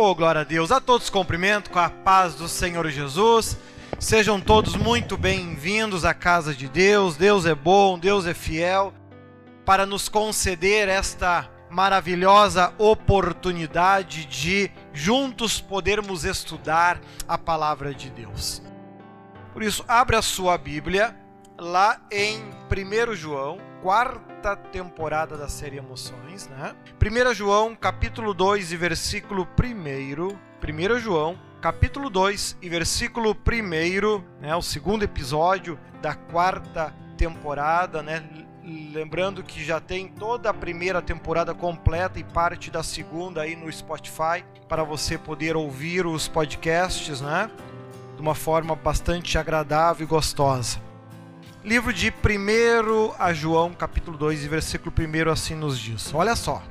Oh, glória a Deus. A todos cumprimento com a paz do Senhor Jesus. Sejam todos muito bem-vindos à casa de Deus. Deus é bom, Deus é fiel para nos conceder esta maravilhosa oportunidade de juntos podermos estudar a palavra de Deus. Por isso, abra a sua Bíblia lá em 1 João, quarta temporada da série Emoções, né? 1 João, capítulo 2 e versículo 1. 1 João, capítulo 2 e versículo 1, né? O segundo episódio da quarta temporada, né? Lembrando que já tem toda a primeira temporada completa e parte da segunda aí no Spotify para você poder ouvir os podcasts, né? De uma forma bastante agradável e gostosa. Livro de 1 a João, capítulo 2, e versículo 1 assim nos diz: Olha só.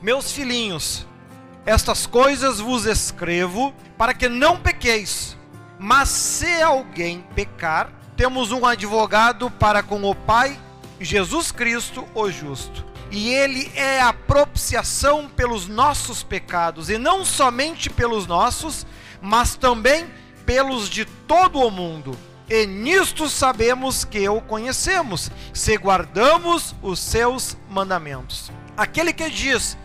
Meus filhinhos, estas coisas vos escrevo para que não pequeis. Mas se alguém pecar, temos um advogado para com o Pai, Jesus Cristo, o justo. E ele é a propiciação pelos nossos pecados, e não somente pelos nossos, mas também pelos de todo o mundo. E nisto sabemos que o conhecemos, se guardamos os seus mandamentos. Aquele que diz: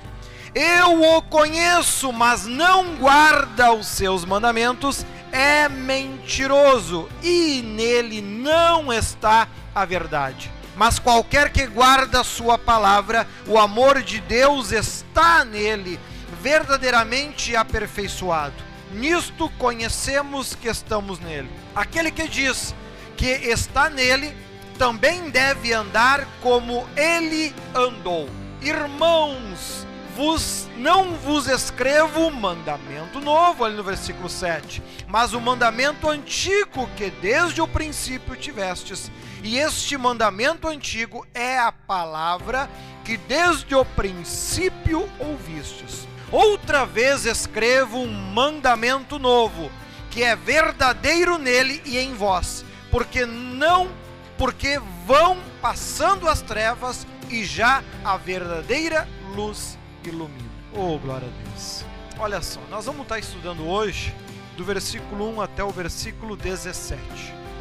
Eu o conheço, mas não guarda os seus mandamentos, é mentiroso, e nele não está a verdade. Mas qualquer que guarda a sua palavra, o amor de Deus está nele, verdadeiramente aperfeiçoado. Nisto conhecemos que estamos nele. Aquele que diz que está nele, também deve andar como ele andou. Irmãos, vos não vos escrevo mandamento novo, ali no versículo 7, mas o mandamento antigo que desde o princípio tivestes e este mandamento antigo é a palavra que desde o princípio ouvistes. Outra vez escrevo um mandamento novo, que é verdadeiro nele e em vós, porque não, porque vão passando as trevas e já a verdadeira luz ilumina. Oh, glória a Deus. Olha só, nós vamos estar estudando hoje do versículo 1 até o versículo 17.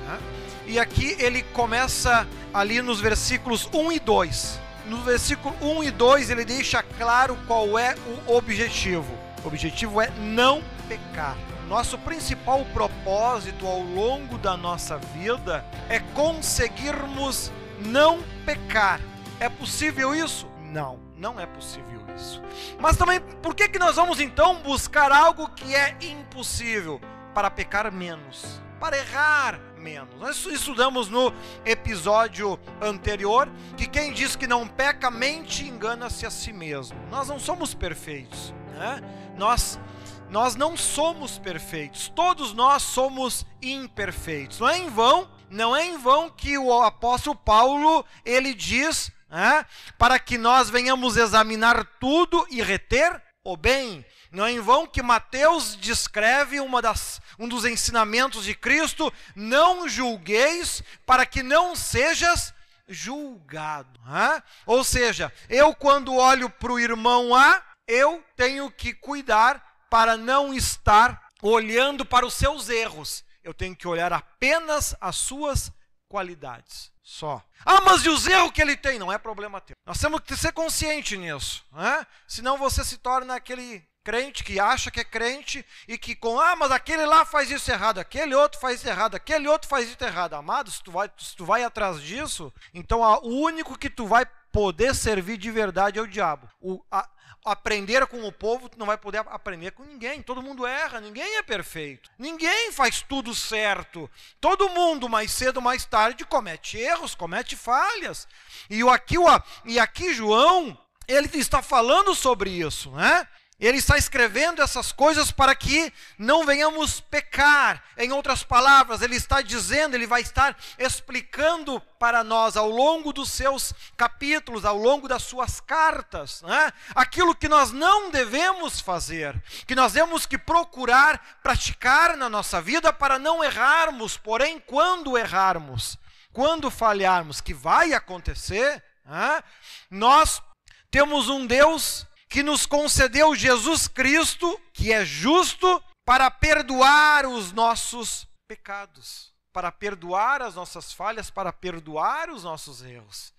Né? E aqui ele começa ali nos versículos 1 e 2. No versículo 1 e 2 ele deixa claro qual é o objetivo. O objetivo é não pecar. Nosso principal propósito ao longo da nossa vida é conseguirmos não pecar. É possível isso? Não, não é possível isso. Mas também, por que, que nós vamos então buscar algo que é impossível? Para pecar menos para errar menos. Nós estudamos no episódio anterior que quem diz que não peca mente engana-se a si mesmo. Nós não somos perfeitos, né? Nós nós não somos perfeitos. Todos nós somos imperfeitos. Não é em vão, não é em vão que o apóstolo Paulo ele diz, né, para que nós venhamos examinar tudo e reter o bem. Não é em vão que Mateus descreve uma das, um dos ensinamentos de Cristo: não julgueis para que não sejas julgado. Ou seja, eu quando olho para o irmão A, eu tenho que cuidar para não estar olhando para os seus erros. Eu tenho que olhar apenas as suas qualidades. Só. Ah, mas e os erros que ele tem? Não é problema teu. Nós temos que ser consciente nisso. Né? Senão você se torna aquele crente que acha que é crente e que com ah, mas aquele lá faz isso errado, aquele outro faz isso errado, aquele outro faz isso errado. Amado, se tu vai, se tu vai atrás disso, então o único que tu vai poder servir de verdade é o diabo. O, a, aprender com o povo, tu não vai poder aprender com ninguém. Todo mundo erra, ninguém é perfeito. Ninguém faz tudo certo. Todo mundo, mais cedo ou mais tarde, comete erros, comete falhas. E aqui, e aqui João, ele está falando sobre isso, né? Ele está escrevendo essas coisas para que não venhamos pecar. Em outras palavras, ele está dizendo, ele vai estar explicando para nós ao longo dos seus capítulos, ao longo das suas cartas, né? aquilo que nós não devemos fazer, que nós temos que procurar praticar na nossa vida para não errarmos. Porém, quando errarmos, quando falharmos, que vai acontecer, né? nós temos um Deus que nos concedeu Jesus Cristo, que é justo, para perdoar os nossos pecados, para perdoar as nossas falhas, para perdoar os nossos erros.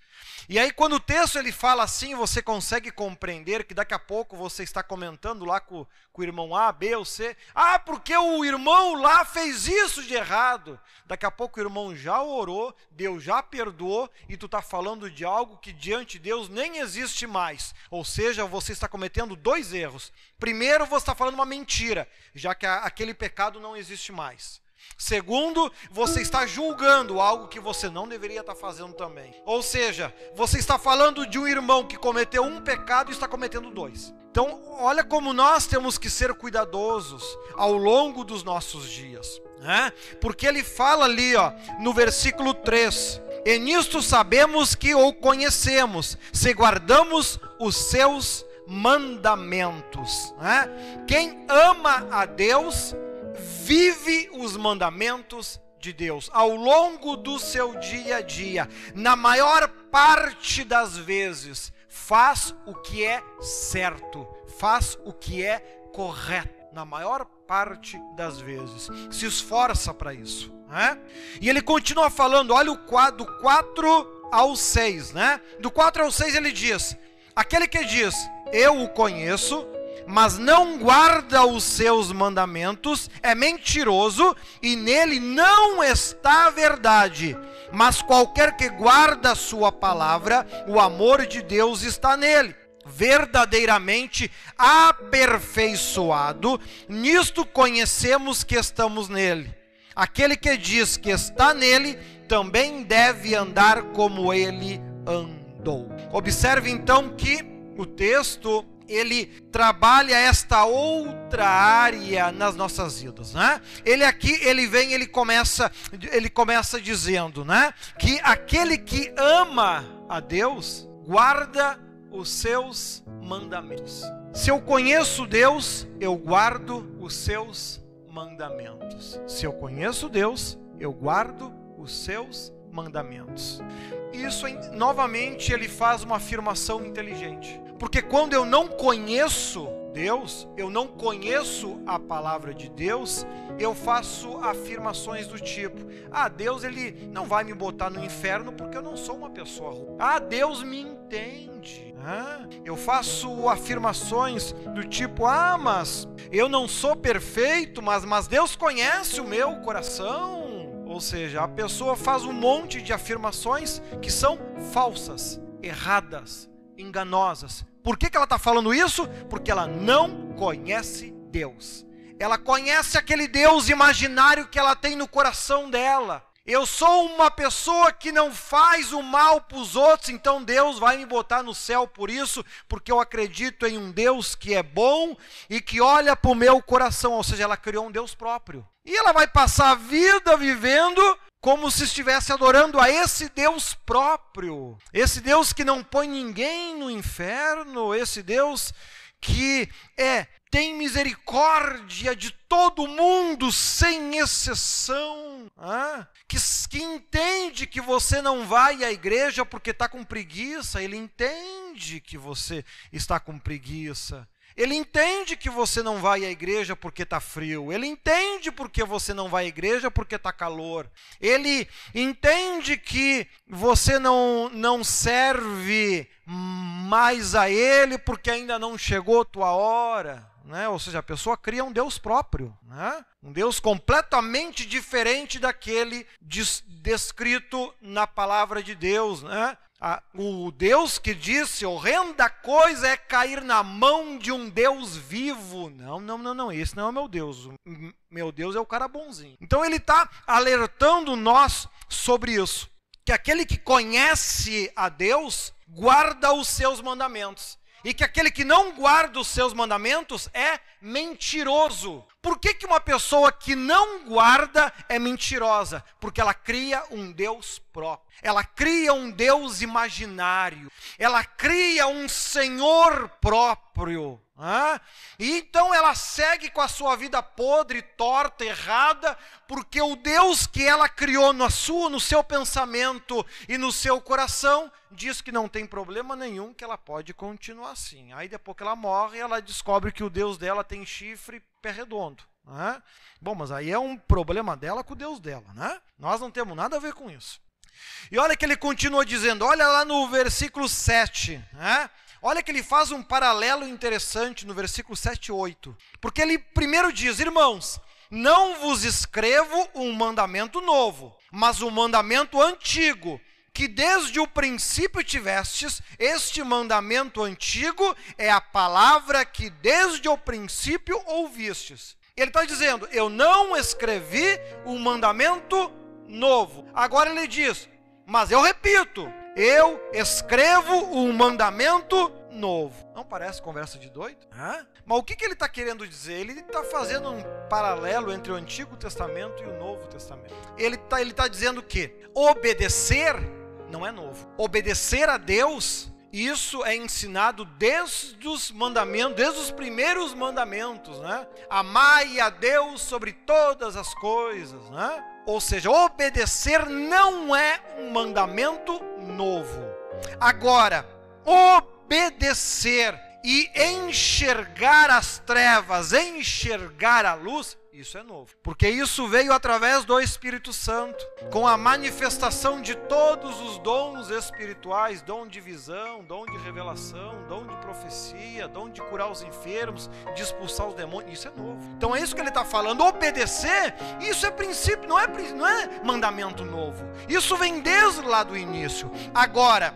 E aí, quando o texto ele fala assim, você consegue compreender que daqui a pouco você está comentando lá com, com o irmão A, B ou C. Ah, porque o irmão lá fez isso de errado. Daqui a pouco o irmão já orou, Deus já perdoou, e tu está falando de algo que diante de Deus nem existe mais. Ou seja, você está cometendo dois erros. Primeiro, você está falando uma mentira, já que aquele pecado não existe mais. Segundo, você está julgando algo que você não deveria estar fazendo também. Ou seja, você está falando de um irmão que cometeu um pecado e está cometendo dois. Então, olha como nós temos que ser cuidadosos ao longo dos nossos dias. Né? Porque ele fala ali ó, no versículo 3: E nisto sabemos que o conhecemos, se guardamos os seus mandamentos. Né? Quem ama a Deus, vive os mandamentos de Deus ao longo do seu dia a dia, na maior parte das vezes, faz o que é certo, faz o que é correto, na maior parte das vezes, se esforça para isso. Né? E ele continua falando, olha o quadro 4 ao 6, né? Do 4 ao 6 ele diz: aquele que diz, eu o conheço, mas não guarda os seus mandamentos, é mentiroso e nele não está a verdade. Mas qualquer que guarda a sua palavra, o amor de Deus está nele. Verdadeiramente aperfeiçoado, nisto conhecemos que estamos nele. Aquele que diz que está nele, também deve andar como ele andou. Observe então que o texto ele trabalha esta outra área nas nossas vidas, né? Ele aqui, ele vem, ele começa, ele começa dizendo, né, que aquele que ama a Deus guarda os seus mandamentos. Se eu conheço Deus, eu guardo os seus mandamentos. Se eu conheço Deus, eu guardo os seus mandamentos. Isso novamente ele faz uma afirmação inteligente. Porque quando eu não conheço Deus, eu não conheço a palavra de Deus, eu faço afirmações do tipo: "Ah, Deus ele não vai me botar no inferno porque eu não sou uma pessoa ruim. Ah, Deus me entende." Ah, eu faço afirmações do tipo: "Ah, mas eu não sou perfeito, mas mas Deus conhece o meu coração." Ou seja, a pessoa faz um monte de afirmações que são falsas, erradas, enganosas, por que, que ela está falando isso? Porque ela não conhece Deus. Ela conhece aquele Deus imaginário que ela tem no coração dela. Eu sou uma pessoa que não faz o mal para os outros, então Deus vai me botar no céu por isso, porque eu acredito em um Deus que é bom e que olha para o meu coração. Ou seja, ela criou um Deus próprio. E ela vai passar a vida vivendo como se estivesse adorando a esse Deus próprio, esse Deus que não põe ninguém no inferno, esse Deus que é tem misericórdia de todo mundo sem exceção, ah, que, que entende que você não vai à igreja porque está com preguiça, ele entende que você está com preguiça. Ele entende que você não vai à igreja porque está frio. Ele entende porque você não vai à igreja porque está calor. Ele entende que você não, não serve mais a Ele porque ainda não chegou a tua hora. Né? Ou seja, a pessoa cria um Deus próprio, né? um Deus completamente diferente daquele descrito na palavra de Deus. Né? O Deus que disse: horrenda coisa é cair na mão de um Deus vivo. Não, não, não, não. Esse não é o meu Deus. O meu Deus é o cara bonzinho. Então ele está alertando nós sobre isso. Que aquele que conhece a Deus guarda os seus mandamentos. E que aquele que não guarda os seus mandamentos é mentiroso. Por que, que uma pessoa que não guarda é mentirosa? Porque ela cria um Deus próprio. ela cria um Deus imaginário, ela cria um Senhor próprio. Ah, e então ela segue com a sua vida podre, torta, errada, porque o Deus que ela criou na sua, no seu pensamento e no seu coração diz que não tem problema nenhum, que ela pode continuar assim. Aí depois que ela morre, ela descobre que o Deus dela tem chifre e pé redondo. Né? Bom, mas aí é um problema dela com o Deus dela, né? Nós não temos nada a ver com isso. E olha que ele continua dizendo, olha lá no versículo 7, né? Olha que ele faz um paralelo interessante no versículo 7 e 8. Porque ele primeiro diz: Irmãos, não vos escrevo um mandamento novo, mas um mandamento antigo, que desde o princípio tivestes, este mandamento antigo é a palavra que desde o princípio ouvistes. Ele está dizendo: Eu não escrevi um mandamento novo. Agora ele diz: Mas eu repito, eu escrevo um mandamento novo. Não parece conversa de doido? Hã? Mas o que, que ele está querendo dizer? Ele está fazendo um paralelo entre o Antigo Testamento e o Novo Testamento. Ele está ele tá dizendo que obedecer não é novo. Obedecer a Deus, isso é ensinado desde os mandamentos, desde os primeiros mandamentos, né? Amai a Deus sobre todas as coisas, né? Ou seja, obedecer não é um mandamento novo. Agora, obedecer e enxergar as trevas, enxergar a luz, isso é novo. Porque isso veio através do Espírito Santo, com a manifestação de todos os dons espirituais, dom de visão, dom de revelação, dom de profecia, dom de curar os enfermos, de expulsar os demônios. Isso é novo. Então é isso que ele está falando. Obedecer, isso é princípio, não é, não é mandamento novo. Isso vem desde lá do início. Agora,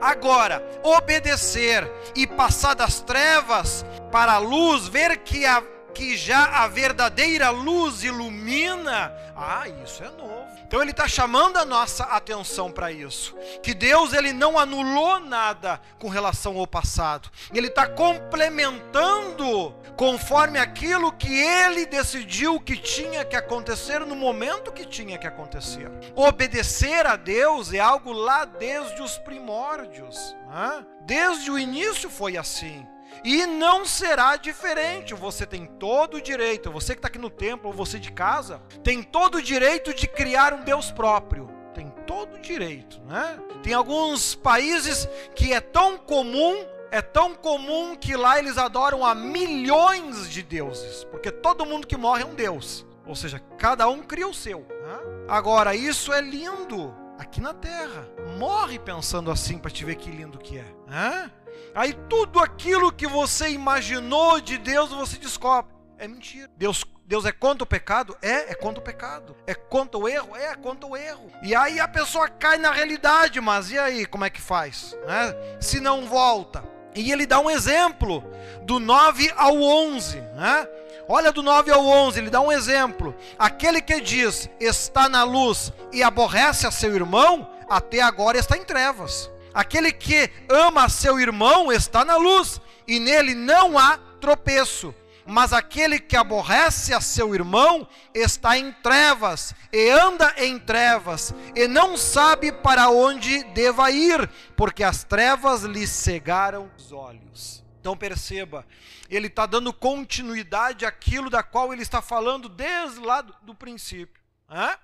Agora, obedecer e passar das trevas para a luz, ver que a que já a verdadeira luz ilumina, ah, isso é novo. Então ele está chamando a nossa atenção para isso, que Deus ele não anulou nada com relação ao passado, ele está complementando conforme aquilo que ele decidiu que tinha que acontecer no momento que tinha que acontecer. Obedecer a Deus é algo lá desde os primórdios, né? desde o início foi assim. E não será diferente. Você tem todo o direito, você que está aqui no templo, ou você de casa, tem todo o direito de criar um Deus próprio. Tem todo o direito, né? Tem alguns países que é tão comum, é tão comum que lá eles adoram a milhões de deuses, porque todo mundo que morre é um deus. Ou seja, cada um cria o seu. Né? Agora, isso é lindo aqui na terra. Morre pensando assim para te ver que lindo que é. Né? Aí tudo aquilo que você imaginou de Deus você descobre. É mentira. Deus, Deus é contra o pecado? É, é contra o pecado. É contra o erro? É, é contra o erro. E aí a pessoa cai na realidade, mas e aí, como é que faz? Né? Se não volta. E ele dá um exemplo do 9 ao 11. Né? Olha do 9 ao 11, ele dá um exemplo. Aquele que diz está na luz e aborrece a seu irmão, até agora está em trevas. Aquele que ama seu irmão está na luz, e nele não há tropeço. Mas aquele que aborrece a seu irmão está em trevas, e anda em trevas, e não sabe para onde deva ir, porque as trevas lhe cegaram os olhos. Então perceba, ele está dando continuidade àquilo da qual ele está falando desde lá do, princípio. Hã?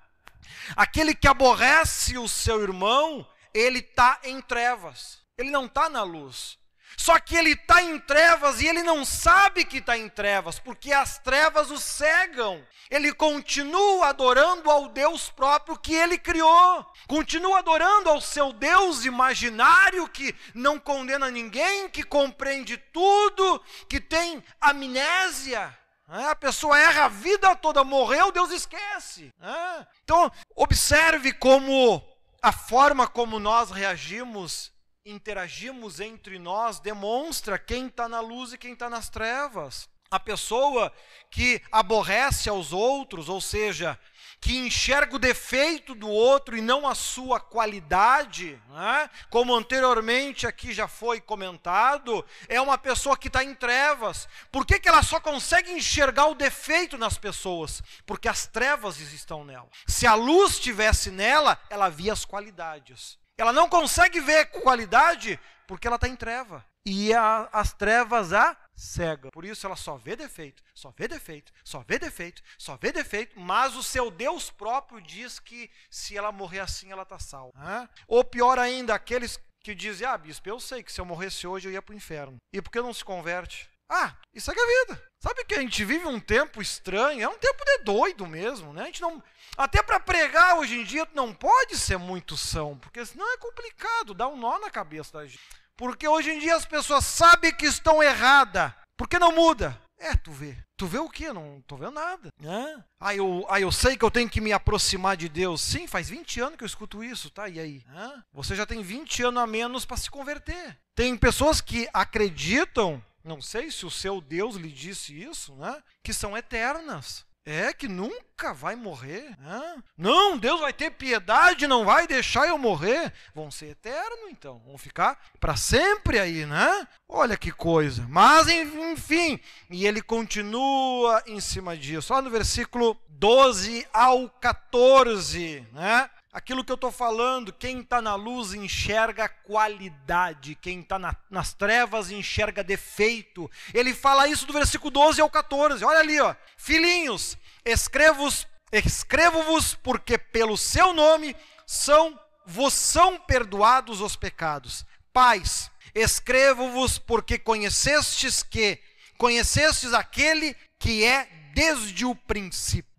Aquele que aborrece o seu irmão ele está em trevas, ele não está na luz. Só que ele está em trevas e ele não sabe que está em trevas, porque as trevas o cegam. Ele continua adorando ao Deus próprio que ele criou, continua adorando ao seu Deus imaginário que não condena ninguém, que compreende tudo, que tem amnésia. É, a pessoa erra a vida toda, morreu, Deus esquece. É. Então, observe como a forma como nós reagimos, interagimos entre nós, demonstra quem está na luz e quem está nas trevas. A pessoa que aborrece aos outros, ou seja, que enxerga o defeito do outro e não a sua qualidade, né? como anteriormente aqui já foi comentado, é uma pessoa que está em trevas. Por que, que ela só consegue enxergar o defeito nas pessoas? Porque as trevas estão nela. Se a luz estivesse nela, ela via as qualidades. Ela não consegue ver qualidade porque ela está em treva. E a, as trevas a cega. Por isso ela só vê defeito, só vê defeito, só vê defeito, só vê defeito, mas o seu Deus próprio diz que se ela morrer assim, ela está salva. Ou pior ainda, aqueles que dizem, ah, bispo, eu sei que se eu morresse hoje eu ia para o inferno. E por que não se converte? Ah, isso é que é vida. Sabe que a gente vive um tempo estranho, é um tempo de doido mesmo, né? A gente não, até para pregar hoje em dia não pode ser muito são, porque senão é complicado, dá um nó na cabeça da gente. Porque hoje em dia as pessoas sabem que estão erradas. Por que não muda? É, tu vê. Tu vê o quê? Não tô vendo nada. Ah, eu, ah, eu sei que eu tenho que me aproximar de Deus. Sim, faz 20 anos que eu escuto isso, tá? E aí? Você já tem 20 anos a menos para se converter. Tem pessoas que acreditam, não sei se o seu Deus lhe disse isso, né? Que são eternas. É que nunca vai morrer. Não, Deus vai ter piedade, não vai deixar eu morrer. Vão ser eterno, então. Vão ficar para sempre aí, né? Olha que coisa. Mas, enfim, e ele continua em cima disso. Olha no versículo 12 ao 14, né? Aquilo que eu estou falando, quem está na luz enxerga qualidade, quem está na, nas trevas enxerga defeito. Ele fala isso do versículo 12 ao 14. Olha ali, ó. Filhinhos, escrevo-vos escrevo porque pelo seu nome são vos são perdoados os pecados. Pais, escrevo-vos porque conhecestes que conhecestes aquele que é desde o princípio.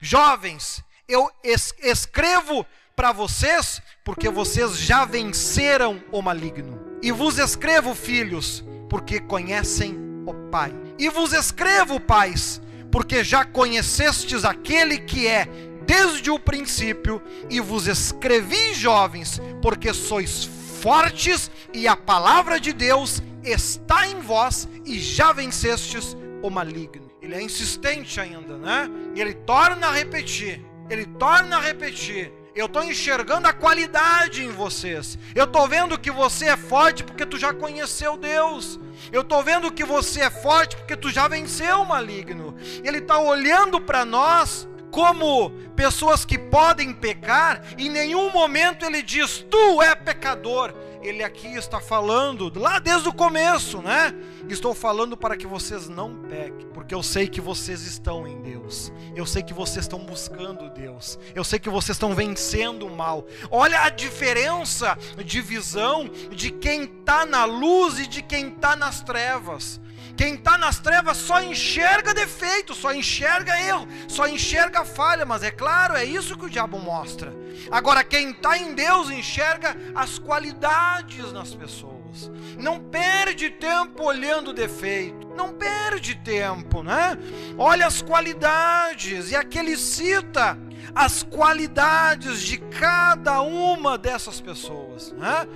Jovens, eu es escrevo para vocês, porque vocês já venceram o maligno. E vos escrevo, filhos, porque conhecem o Pai. E vos escrevo, pais, porque já conhecestes aquele que é desde o princípio, e vos escrevi, jovens, porque sois fortes e a palavra de Deus está em vós e já vencestes o maligno. Ele é insistente ainda, né? E ele torna a repetir ele torna a repetir. Eu estou enxergando a qualidade em vocês. Eu estou vendo que você é forte porque tu já conheceu Deus. Eu estou vendo que você é forte porque tu já venceu o maligno. Ele está olhando para nós como pessoas que podem pecar. Em nenhum momento ele diz: Tu é pecador ele aqui está falando, lá desde o começo, né? Estou falando para que vocês não pequem, porque eu sei que vocês estão em Deus. Eu sei que vocês estão buscando Deus. Eu sei que vocês estão vencendo o mal. Olha a diferença de visão de quem está na luz e de quem está nas trevas. Quem está nas trevas só enxerga defeito, só enxerga erro, só enxerga falha, mas é claro, é isso que o diabo mostra. Agora, quem está em Deus enxerga as qualidades nas pessoas. Não perde tempo olhando defeito, não perde tempo, né? Olha as qualidades, e aqui ele cita as qualidades de cada uma dessas pessoas, né?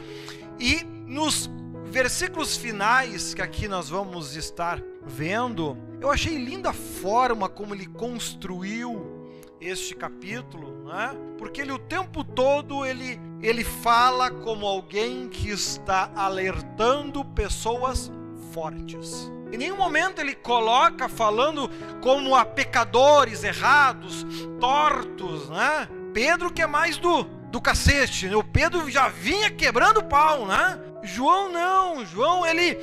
E nos versículos finais que aqui nós vamos estar vendo, eu achei linda a forma como ele construiu este capítulo, né? Porque ele o tempo todo ele ele fala como alguém que está alertando pessoas fortes. Em nenhum momento ele coloca falando como a pecadores errados, tortos, né? Pedro que é mais do do cacete, né? o Pedro já vinha quebrando pau, né? João não, João ele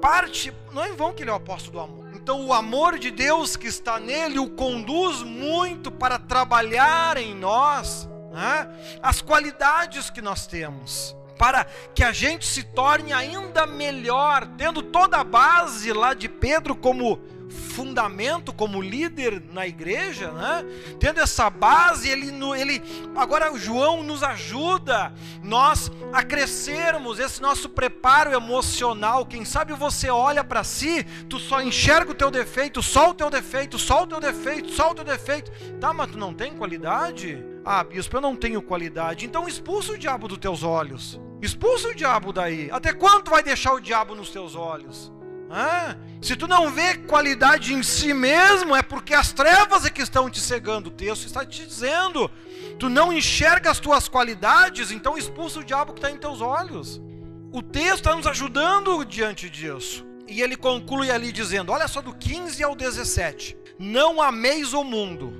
parte, não é em vão que ele é o apóstolo do amor. Então o amor de Deus que está nele o conduz muito para trabalhar em nós né? as qualidades que nós temos. Para que a gente se torne ainda melhor, tendo toda a base lá de Pedro como fundamento como líder na igreja, né? Tendo essa base, ele, ele agora o João nos ajuda nós a crescermos esse nosso preparo emocional. Quem sabe você olha para si, tu só enxerga o teu defeito, só o teu defeito, só o teu defeito, só o teu defeito. Tá, mas tu não tem qualidade? Ah, bispo, eu não tenho qualidade. Então expulsa o diabo dos teus olhos. Expulsa o diabo daí. Até quando vai deixar o diabo nos teus olhos? Ah, se tu não vê qualidade em si mesmo, é porque as trevas é que estão te cegando. O texto está te dizendo. Tu não enxerga as tuas qualidades, então expulsa o diabo que está em teus olhos. O texto está nos ajudando diante disso. E ele conclui ali dizendo: olha só, do 15 ao 17: Não ameis o mundo,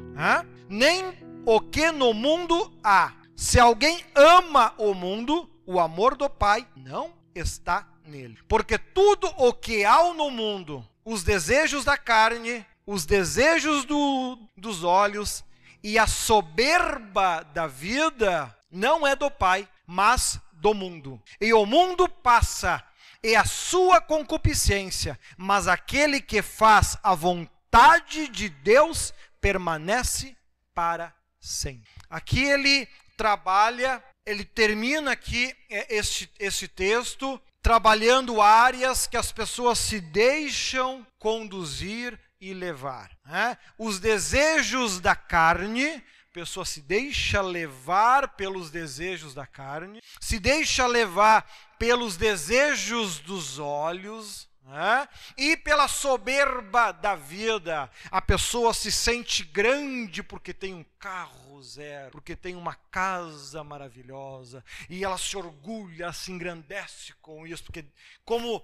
nem o que no mundo há. Se alguém ama o mundo, o amor do Pai não está nele. Porque tudo o que há no mundo, os desejos da carne, os desejos do, dos olhos e a soberba da vida, não é do Pai, mas do mundo. E o mundo passa, e a sua concupiscência, mas aquele que faz a vontade de Deus permanece para sempre. Aqui ele trabalha, ele termina aqui é, este, este texto trabalhando áreas que as pessoas se deixam conduzir e levar. Né? Os desejos da carne, a pessoa se deixa levar pelos desejos da carne, se deixa levar pelos desejos dos olhos, né? E pela soberba da vida, a pessoa se sente grande porque tem um carro zero, porque tem uma casa maravilhosa, e ela se orgulha, se engrandece com isso, porque como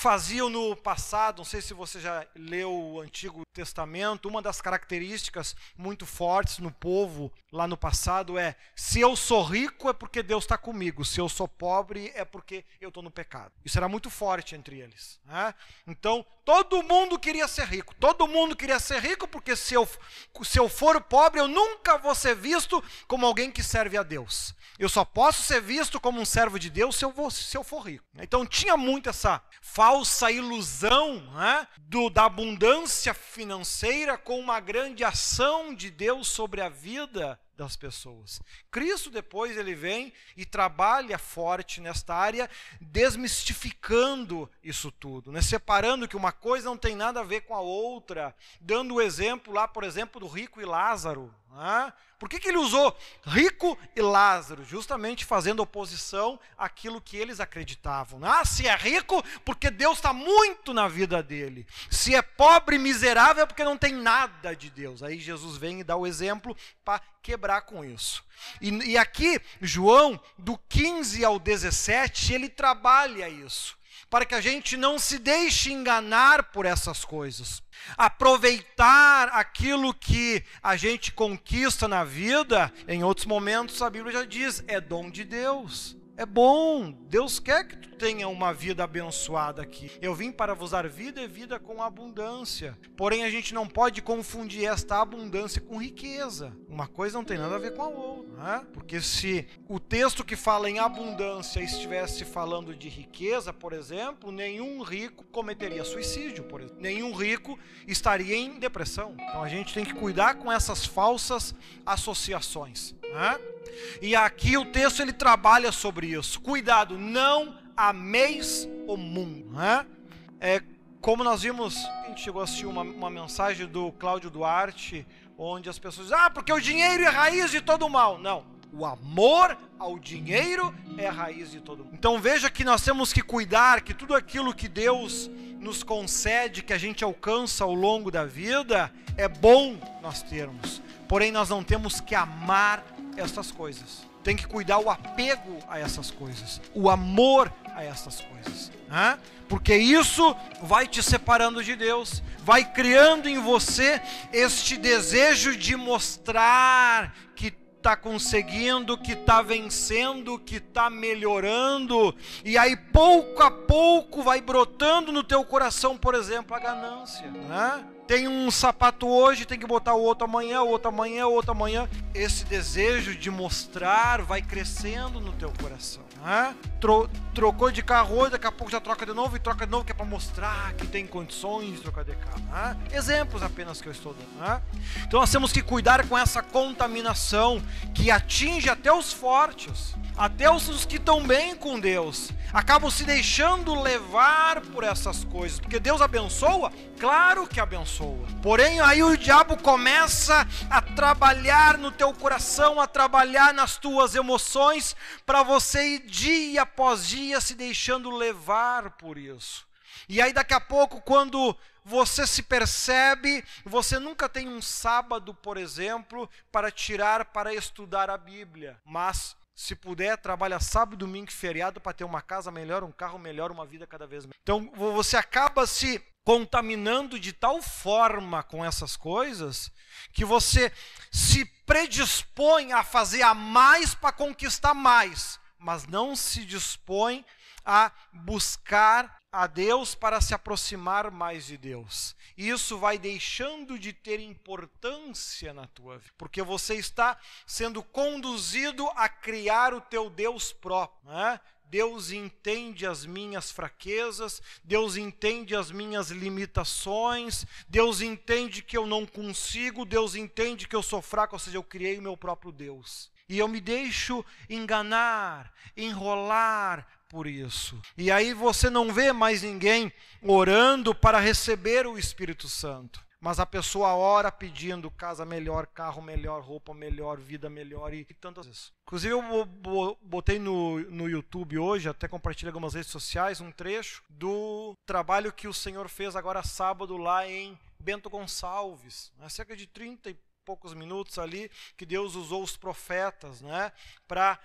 faziam no passado, não sei se você já leu o Antigo Testamento, uma das características muito fortes no povo lá no passado é: se eu sou rico é porque Deus está comigo, se eu sou pobre é porque eu estou no pecado. Isso era muito forte entre eles. Né? Então, todo mundo queria ser rico, todo mundo queria ser rico porque se eu, se eu for pobre, eu nunca vou ser visto como alguém que serve a Deus. Eu só posso ser visto como um servo de Deus se eu, vou, se eu for rico. Então tinha muito essa falsa ilusão né, do, da abundância financeira com uma grande ação de Deus sobre a vida das pessoas. Cristo depois ele vem e trabalha forte nesta área, desmistificando isso tudo, né? separando que uma coisa não tem nada a ver com a outra, dando o exemplo lá, por exemplo, do rico e Lázaro. Né? Por que, que ele usou rico e Lázaro? Justamente fazendo oposição àquilo que eles acreditavam. Ah, se é rico, porque Deus está muito na vida dele. Se é pobre e miserável, é porque não tem nada de Deus. Aí Jesus vem e dá o exemplo para quebrar com isso. E, e aqui, João, do 15 ao 17, ele trabalha isso para que a gente não se deixe enganar por essas coisas. Aproveitar aquilo que a gente conquista na vida, em outros momentos a Bíblia já diz, é dom de Deus. É bom, Deus quer que tu tenha uma vida abençoada aqui. Eu vim para vos dar vida e vida com abundância. Porém, a gente não pode confundir esta abundância com riqueza. Uma coisa não tem nada a ver com a outra. Né? Porque se o texto que fala em abundância estivesse falando de riqueza, por exemplo, nenhum rico cometeria suicídio, por exemplo. Nenhum rico estaria em depressão. Então a gente tem que cuidar com essas falsas associações. Né? E aqui o texto ele trabalha sobre isso. Cuidado, não ameis o mundo. Né? É como nós vimos, a gente chegou a assistir uma, uma mensagem do Cláudio Duarte, onde as pessoas dizem, ah, porque o dinheiro é a raiz de todo mal. Não, o amor ao dinheiro é a raiz de todo mal. Então veja que nós temos que cuidar que tudo aquilo que Deus nos concede, que a gente alcança ao longo da vida, é bom nós termos. Porém, nós não temos que amar essas coisas. Tem que cuidar o apego a essas coisas, o amor a essas coisas. Né? Porque isso vai te separando de Deus, vai criando em você este desejo de mostrar que está conseguindo, que está vencendo, que está melhorando, e aí pouco a pouco vai brotando no teu coração, por exemplo, a ganância. Né? Tem um sapato hoje, tem que botar o outro amanhã, o outro amanhã, o outro amanhã. Esse desejo de mostrar vai crescendo no teu coração. Né? Tro trocou de carro hoje, daqui a pouco já troca de novo e troca de novo, que é para mostrar que tem condições de trocar de carro. Né? Exemplos apenas que eu estou dando. Né? Então nós temos que cuidar com essa contaminação que atinge até os fortes, até os que estão bem com Deus acabam se deixando levar por essas coisas, porque Deus abençoa, claro que abençoa. Porém, aí o diabo começa a trabalhar no teu coração, a trabalhar nas tuas emoções, para você ir dia após dia se deixando levar por isso. E aí daqui a pouco, quando você se percebe, você nunca tem um sábado, por exemplo, para tirar para estudar a Bíblia, mas se puder, trabalha sábado, domingo feriado para ter uma casa melhor, um carro melhor, uma vida cada vez melhor. Então você acaba se contaminando de tal forma com essas coisas que você se predispõe a fazer a mais para conquistar mais, mas não se dispõe a buscar a Deus para se aproximar mais de Deus. Isso vai deixando de ter importância na tua vida, porque você está sendo conduzido a criar o teu Deus próprio. Né? Deus entende as minhas fraquezas, Deus entende as minhas limitações, Deus entende que eu não consigo, Deus entende que eu sou fraco, ou seja, eu criei o meu próprio Deus. E eu me deixo enganar, enrolar, por isso. E aí você não vê mais ninguém orando para receber o Espírito Santo. Mas a pessoa ora pedindo casa melhor, carro melhor, roupa melhor, vida melhor e, tantas vezes. Inclusive eu botei no, no YouTube hoje, até compartilhei algumas redes sociais, um trecho do trabalho que o Senhor fez agora sábado lá em Bento Gonçalves. Há cerca de 30 e poucos minutos ali que Deus usou os profetas né, para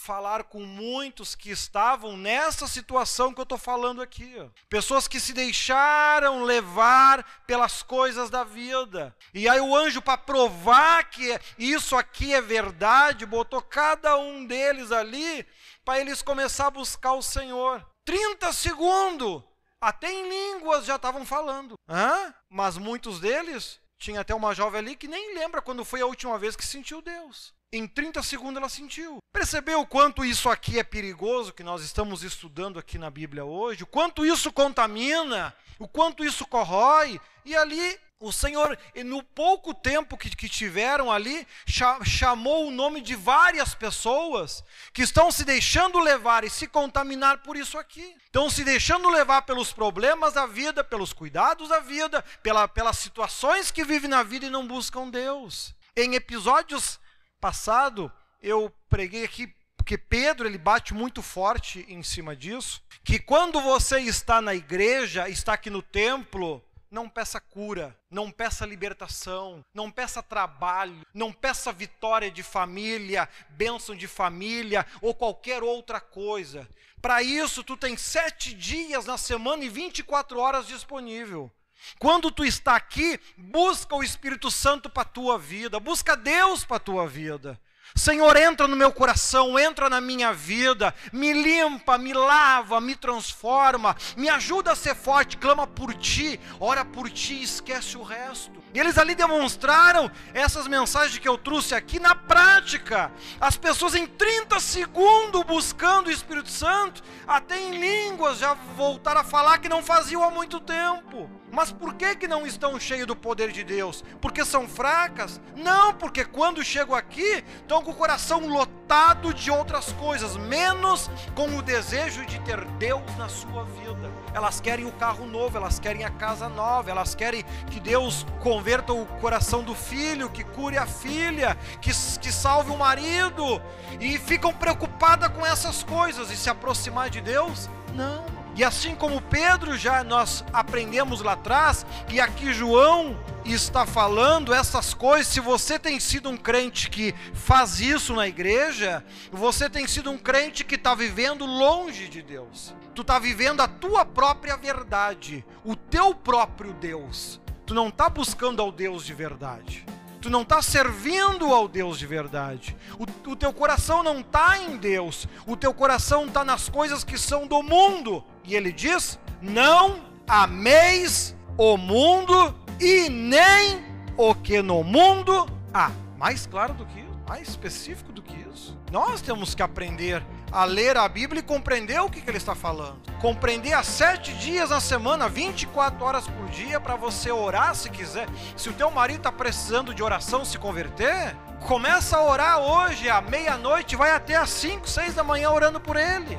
falar com muitos que estavam nessa situação que eu estou falando aqui. Ó. Pessoas que se deixaram levar pelas coisas da vida. E aí o anjo, para provar que isso aqui é verdade, botou cada um deles ali para eles começar a buscar o Senhor. 30 segundos! Até em línguas já estavam falando. Hã? Mas muitos deles, tinha até uma jovem ali que nem lembra quando foi a última vez que sentiu Deus. Em 30 segundos ela sentiu. Percebeu o quanto isso aqui é perigoso que nós estamos estudando aqui na Bíblia hoje? O quanto isso contamina? O quanto isso corrói? E ali o Senhor, no pouco tempo que, que tiveram ali, chamou o nome de várias pessoas que estão se deixando levar e se contaminar por isso aqui. Estão se deixando levar pelos problemas da vida, pelos cuidados da vida, pela, pelas situações que vivem na vida e não buscam Deus. Em episódios passado, eu preguei aqui porque Pedro ele bate muito forte em cima disso, que quando você está na igreja, está aqui no templo, não peça cura, não peça libertação, não peça trabalho, não peça vitória de família, bênção de família ou qualquer outra coisa. Para isso, tu tem sete dias na semana e 24 horas disponível. Quando tu está aqui, busca o Espírito Santo para a tua vida, busca Deus para a tua vida. Senhor, entra no meu coração, entra na minha vida, me limpa, me lava, me transforma, me ajuda a ser forte, clama por ti, ora por ti esquece o resto. E eles ali demonstraram essas mensagens que eu trouxe aqui na prática. As pessoas em 30 segundos buscando o Espírito Santo, até em línguas já voltaram a falar que não faziam há muito tempo. Mas por que, que não estão cheios do poder de Deus? Porque são fracas? Não, porque quando chegam aqui, estão com o coração lotado de outras coisas, menos com o desejo de ter Deus na sua vida. Elas querem o carro novo, elas querem a casa nova, elas querem que Deus converta o coração do filho, que cure a filha, que, que salve o marido, e ficam preocupadas com essas coisas e se aproximar de Deus? Não. E assim como Pedro já nós aprendemos lá atrás, e aqui João está falando essas coisas, se você tem sido um crente que faz isso na igreja, você tem sido um crente que está vivendo longe de Deus. Tu está vivendo a tua própria verdade, o teu próprio Deus. Tu não está buscando ao Deus de verdade. Tu não está servindo ao Deus de verdade. O, o teu coração não está em Deus. O teu coração está nas coisas que são do mundo. E ele diz: Não ameis o mundo e nem o que no mundo há. Mais claro do que isso, mais específico do que isso. Nós temos que aprender a ler a Bíblia e compreender o que, que ele está falando. Compreender a sete dias na semana, 24 horas por dia, para você orar se quiser. Se o teu marido está precisando de oração se converter, começa a orar hoje, à meia-noite, vai até às 5, 6 da manhã orando por ele.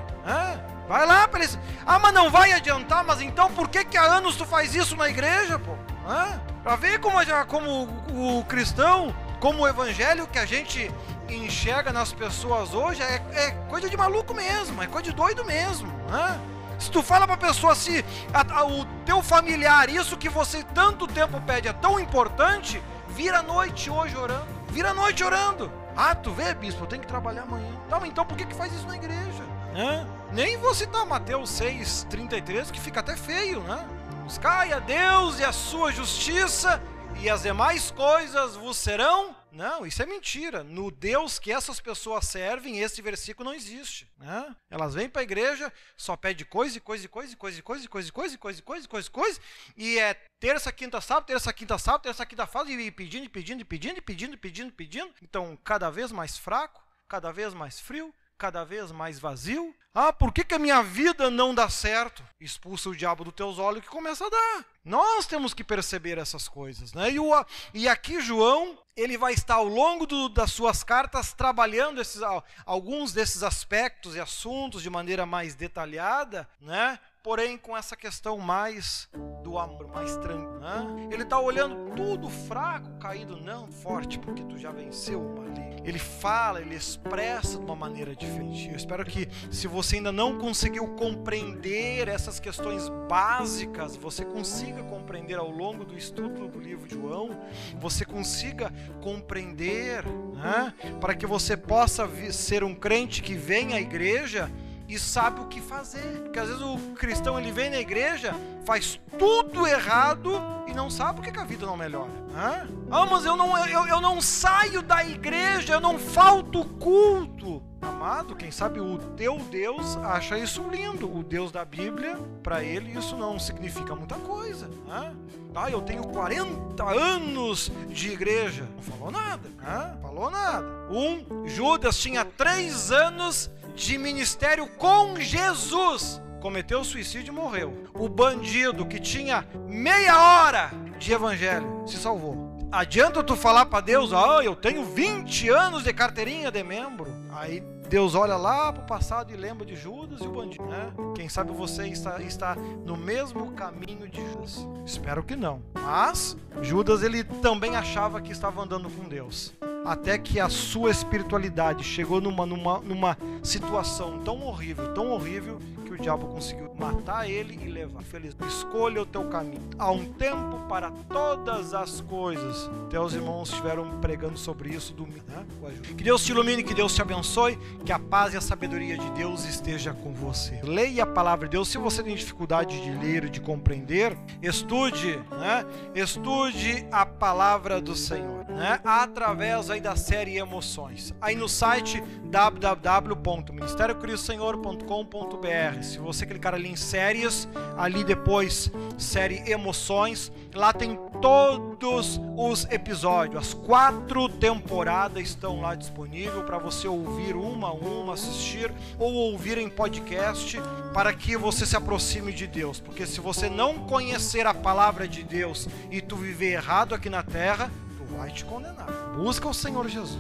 Vai lá para eles. Ah, mas não vai adiantar, mas então por que, que há anos tu faz isso na igreja, pô? Para ver como, como o cristão, como o evangelho que a gente enxerga nas pessoas hoje é, é, coisa de maluco mesmo, é coisa de doido mesmo. Né? Se tu fala pra pessoa assim, a, a, o teu familiar, isso que você tanto tempo pede é tão importante, vira a noite hoje orando. Vira a noite orando. Ah, tu vê, bispo, eu tenho que trabalhar amanhã. Tá, então por que, que faz isso na igreja? Né? Nem vou citar Mateus 6, 33, que fica até feio, né? Buscai a Deus e a sua justiça, e as demais coisas vos serão. Não, isso é mentira. No Deus que essas pessoas servem, esse versículo não existe. Né? Elas vêm para a igreja, só pede coisa e coisa e coisa e coisa e coisa e coisa e coisa e coisa e coisa e coisa e coisa e é terça, quinta, sábado, terça, quinta, sábado, terça, quinta, sábado e pedindo, pedindo, pedindo, pedindo, pedindo, pedindo. Então, cada vez mais fraco, cada vez mais frio, cada vez mais vazio. Ah, por que, que a minha vida não dá certo? Expulsa o diabo dos teus olhos que começa a dar. Nós temos que perceber essas coisas. Né? E, o, e aqui João, ele vai estar ao longo do, das suas cartas trabalhando esses, alguns desses aspectos e assuntos de maneira mais detalhada, né? Porém com essa questão mais do amor, mais tranquilo. Né? Ele está olhando tudo fraco, caído, não forte, porque tu já venceu o maligno. Ele fala, ele expressa de uma maneira diferente. Eu espero que, se você ainda não conseguiu compreender essas questões básicas, você consiga compreender ao longo do estudo do livro de João, você consiga compreender, né? para que você possa ser um crente que vem à igreja e sabe o que fazer. Porque às vezes o cristão ele vem na igreja, faz tudo errado e não sabe por que a vida não melhora. Hã? Ah, mas eu não, eu, eu não saio da igreja, eu não falto culto. Amado, quem sabe o teu Deus acha isso lindo. O Deus da Bíblia, para ele, isso não significa muita coisa. Hã? Ah, eu tenho 40 anos de igreja. Não falou nada. Hã? Falou nada. Um, Judas tinha três anos de ministério com Jesus cometeu suicídio e morreu. O bandido que tinha meia hora de evangelho se salvou. Adianta tu falar para Deus, ah, eu tenho 20 anos de carteirinha de membro. Aí Deus olha lá para o passado e lembra de Judas e o bandido, né? Quem sabe você está, está no mesmo caminho de Judas. Espero que não. Mas Judas ele também achava que estava andando com Deus até que a sua espiritualidade chegou numa, numa, numa situação tão horrível, tão horrível, que o diabo conseguiu matar ele e levar. Feliz. Escolha o teu caminho. Há um tempo para todas as coisas. Teus irmãos estiveram pregando sobre isso domingo. Né? Que Deus te ilumine, que Deus te abençoe, que a paz e a sabedoria de Deus esteja com você. Leia a palavra de Deus. Se você tem dificuldade de ler de compreender, estude, né? Estude a palavra do Senhor, né? Através aí da série Emoções. Aí no site www.ministériocristosenhor.com.br. Se você clicar ali em séries, ali depois série Emoções, lá tem todos os episódios. As quatro temporadas estão lá disponíveis para você ouvir uma a uma, assistir ou ouvir em podcast para que você se aproxime de Deus. Porque se você não conhecer a palavra de Deus e tu viver errado aqui na terra, vai te condenar. Busca o Senhor Jesus.